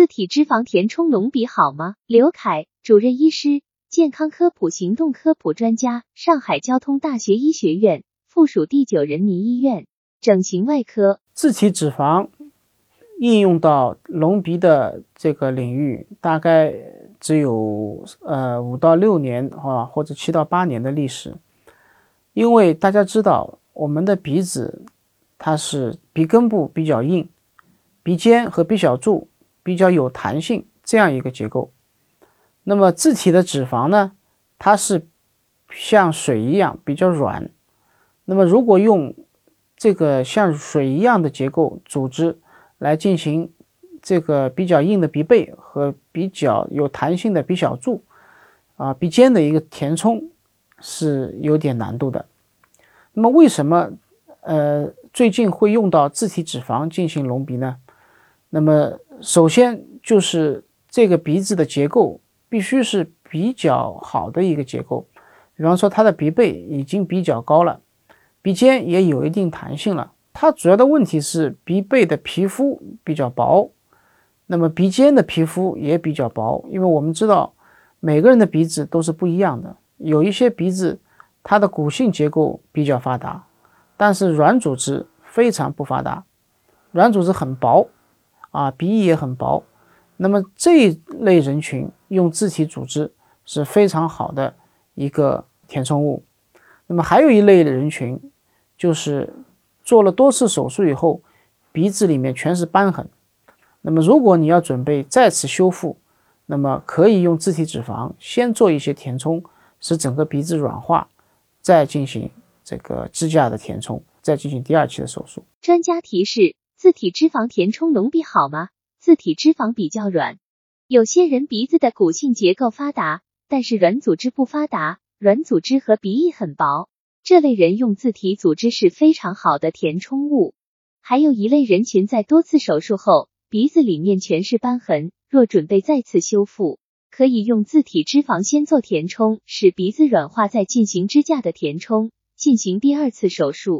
自体脂肪填充隆鼻好吗？刘凯，主任医师，健康科普行动科普专家，上海交通大学医学院附属第九人民医院整形外科。自体脂肪应用到隆鼻的这个领域，大概只有呃五到六年啊，或者七到八年的历史。因为大家知道，我们的鼻子它是鼻根部比较硬，鼻尖和鼻小柱比较有弹性这样一个结构。那么自体的脂肪呢，它是像水一样比较软。那么如果用这个像水一样的结构组织来进行这个比较硬的鼻背和比较有弹性的鼻小柱啊鼻尖的一个填充。是有点难度的。那么为什么呃最近会用到自体脂肪进行隆鼻呢？那么首先就是这个鼻子的结构必须是比较好的一个结构，比方说它的鼻背已经比较高了，鼻尖也有一定弹性了。它主要的问题是鼻背的皮肤比较薄，那么鼻尖的皮肤也比较薄，因为我们知道每个人的鼻子都是不一样的。有一些鼻子，它的骨性结构比较发达，但是软组织非常不发达，软组织很薄，啊，鼻翼也很薄。那么这一类人群用自体组织是非常好的一个填充物。那么还有一类的人群，就是做了多次手术以后，鼻子里面全是瘢痕。那么如果你要准备再次修复，那么可以用自体脂肪先做一些填充。使整个鼻子软化，再进行这个支架的填充，再进行第二期的手术。专家提示：自体脂肪填充隆鼻好吗？自体脂肪比较软，有些人鼻子的骨性结构发达，但是软组织不发达，软组织和鼻翼很薄，这类人用自体组织是非常好的填充物。还有一类人群在多次手术后，鼻子里面全是瘢痕，若准备再次修复。可以用自体脂肪先做填充，使鼻子软化，再进行支架的填充，进行第二次手术。